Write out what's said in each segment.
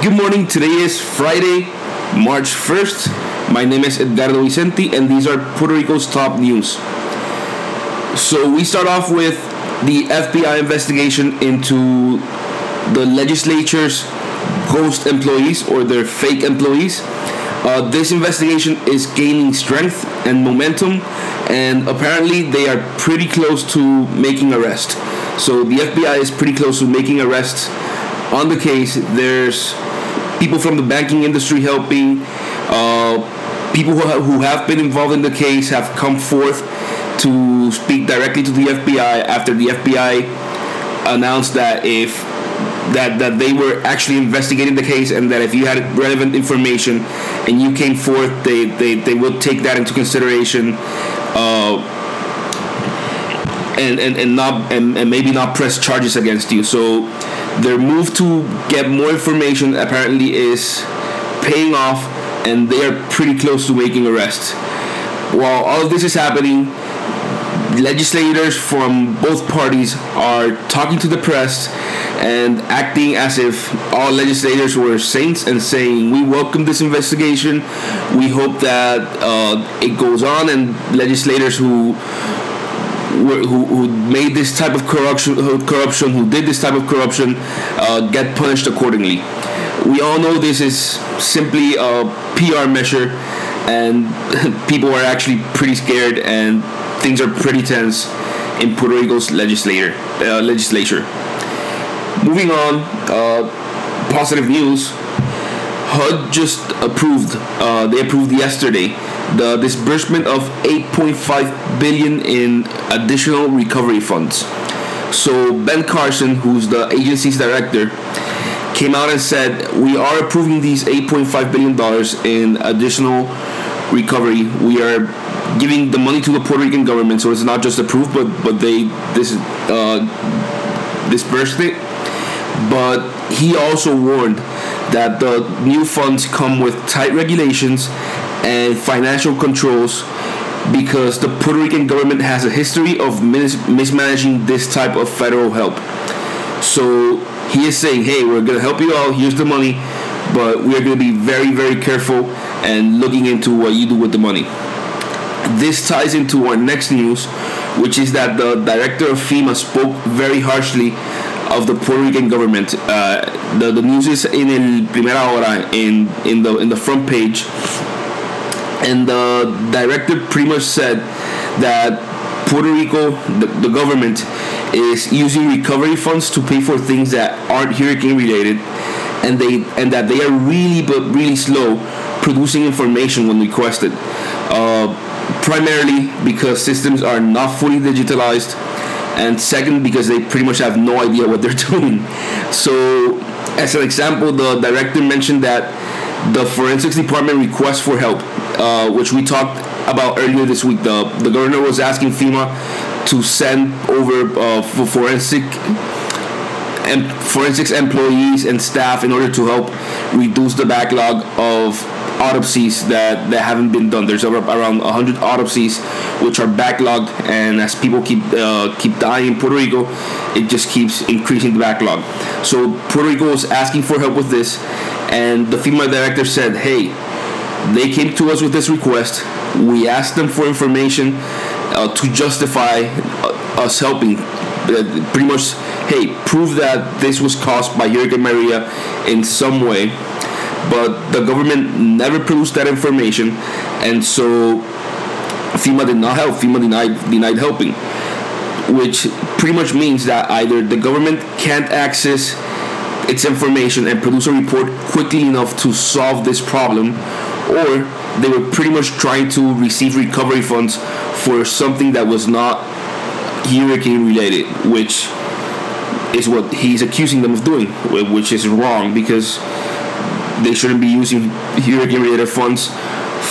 Good morning. Today is Friday, March 1st. My name is Edgardo Vicente, and these are Puerto Rico's top news. So, we start off with the FBI investigation into the legislature's ghost employees or their fake employees. Uh, this investigation is gaining strength and momentum, and apparently, they are pretty close to making arrest. So, the FBI is pretty close to making arrests on the case. There's people from the banking industry helping. Uh, people who have, who have been involved in the case have come forth to speak directly to the FBI after the FBI announced that if that that they were actually investigating the case and that if you had relevant information and you came forth, they they, they will take that into consideration. Uh, and, and, and not and, and maybe not press charges against you. So their move to get more information apparently is paying off and they are pretty close to making arrests. While all of this is happening, legislators from both parties are talking to the press and acting as if all legislators were saints and saying, We welcome this investigation. We hope that uh, it goes on, and legislators who who, who made this type of corruption, corruption, who did this type of corruption, uh, get punished accordingly. We all know this is simply a PR measure, and people are actually pretty scared, and things are pretty tense in Puerto Rico's legislator, uh, legislature. Moving on, uh, positive news. HUD just approved. Uh, they approved yesterday the disbursement of 8.5 billion in additional recovery funds. So Ben Carson, who's the agency's director, came out and said, "We are approving these 8.5 billion dollars in additional recovery. We are giving the money to the Puerto Rican government, so it's not just approved, but but they this uh, dispersed it. But he also warned that the new funds come with tight regulations and financial controls because the Puerto Rican government has a history of mis- mismanaging this type of federal help. So he is saying, hey, we're going to help you out, here's the money, but we're going to be very, very careful and looking into what you do with the money. This ties into our next news, which is that the director of FEMA spoke very harshly of the Puerto Rican government. Uh, the, the news is in el primera hora in in the in the front page and the director pretty much said that Puerto Rico, the, the government, is using recovery funds to pay for things that aren't hurricane related, and they and that they are really but really slow producing information when requested. Uh, primarily because systems are not fully digitalized, and second because they pretty much have no idea what they're doing. So, as an example, the director mentioned that the forensics department requests for help, uh, which we talked about earlier this week. The the governor was asking FEMA to send over uh, for forensic and forensics employees and staff in order to help reduce the backlog of autopsies that, that haven't been done. There's around 100 autopsies which are backlogged, and as people keep uh, keep dying in Puerto Rico, it just keeps increasing the backlog. So Puerto Rico is asking for help with this, and the FEMA director said, "Hey, they came to us with this request. We asked them for information uh, to justify uh, us helping. Uh, pretty much, hey, prove that this was caused by Hurricane Maria in some way." But the government never produced that information, and so FEMA did not help. FEMA denied denied helping, which pretty much means that either the government can't access its information and produce a report quickly enough to solve this problem, or they were pretty much trying to receive recovery funds for something that was not hurricane related, which is what he's accusing them of doing, which is wrong because they shouldn't be using hurricane related funds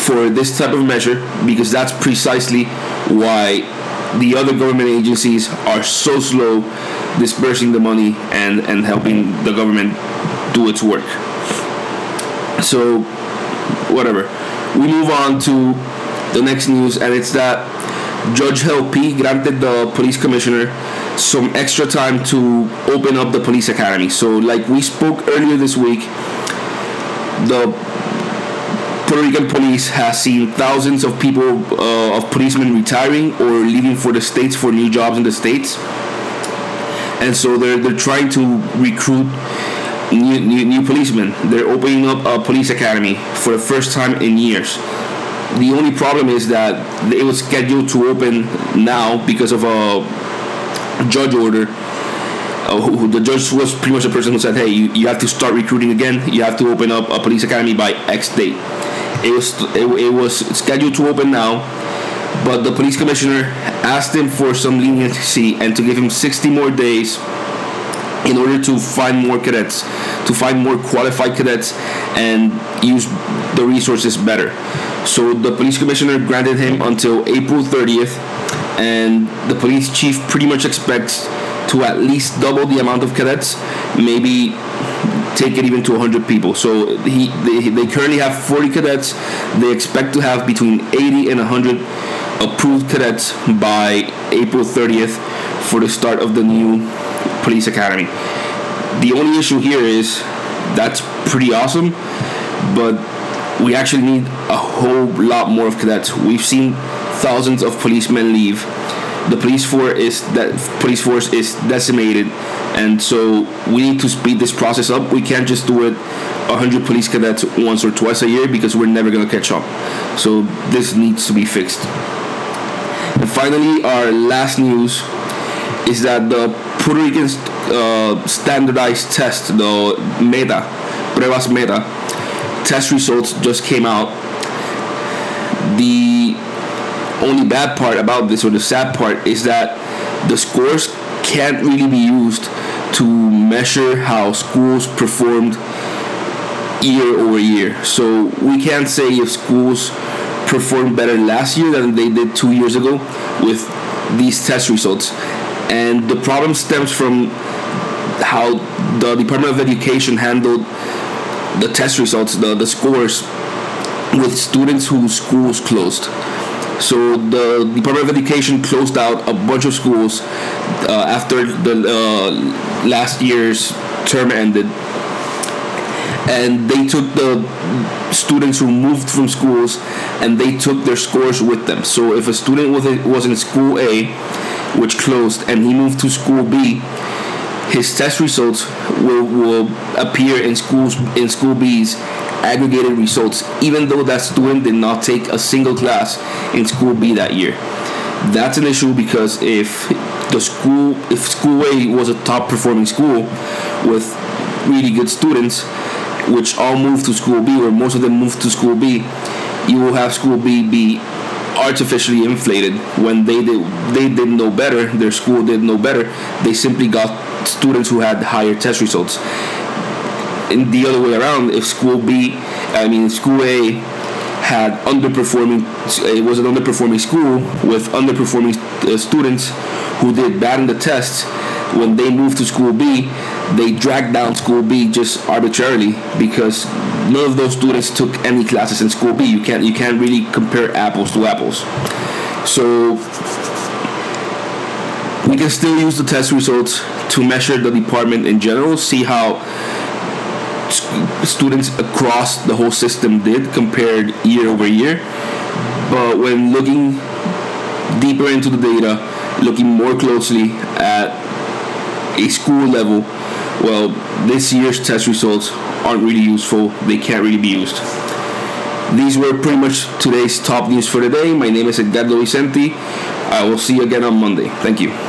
for this type of measure because that's precisely why the other government agencies are so slow dispersing the money and, and helping the government do its work. So, whatever. We move on to the next news, and it's that Judge Gelpí granted the police commissioner some extra time to open up the police academy. So, like we spoke earlier this week, the Puerto Rican police has seen thousands of people, uh, of policemen retiring or leaving for the states for new jobs in the states, and so they're they're trying to recruit new, new, new policemen. They're opening up a police academy for the first time in years. The only problem is that it was scheduled to open now because of a judge order. Uh, who, the judge was pretty much the person who said, "Hey, you, you have to start recruiting again. You have to open up a police academy by X date." It was it, it was scheduled to open now, but the police commissioner asked him for some leniency and to give him 60 more days in order to find more cadets, to find more qualified cadets, and use the resources better. So the police commissioner granted him until April 30th, and the police chief pretty much expects to at least double the amount of cadets, maybe take it even to 100 people. So he they, they currently have 40 cadets. They expect to have between 80 and 100 approved cadets by April 30th for the start of the new police academy. The only issue here is that's pretty awesome, but we actually need a whole lot more of cadets. We've seen thousands of policemen leave. The police force is that police force is decimated and so we need to speed this process up. We can't just do it 100 police cadets once or twice a year because we're never going to catch up. So this needs to be fixed. And finally, our last news is that the Puerto Rican uh, standardized test, the META, Pruebas META, test results just came out. The only bad part about this, or the sad part, is that the scores can't really be used to measure how schools performed year over year. So we can't say if schools performed better last year than they did two years ago with these test results. And the problem stems from how the Department of Education handled the test results, the, the scores, with students whose schools closed. So the Department of Education closed out a bunch of schools uh, after the uh, last year's term ended, and they took the students who moved from schools and they took their scores with them. So if a student was was in school A, which closed, and he moved to school B, his test results will, will appear in schools in school B's aggregated results, even though that student did not take a single class in school B that year. That's an issue because if the school, if school A was a top performing school with really good students, which all moved to school B, or most of them moved to school B, you will have school B be artificially inflated when they did they did know better their school did know better. They simply got students who had higher test results. In the other way around, if school B, I mean school A, had underperforming, it was an underperforming school with underperforming uh, students who did bad in the tests. When they moved to school B, they dragged down school B just arbitrarily because none of those students took any classes in school B. You can't you can't really compare apples to apples. So we can still use the test results to measure the department in general, see how students across the whole system did compared year over year. But when looking deeper into the data, looking more closely at a school level, well, this year's test results aren't really useful. They can't really be used. These were pretty much today's top news for the day. My name is Edgardo Vicente. I will see you again on Monday. Thank you.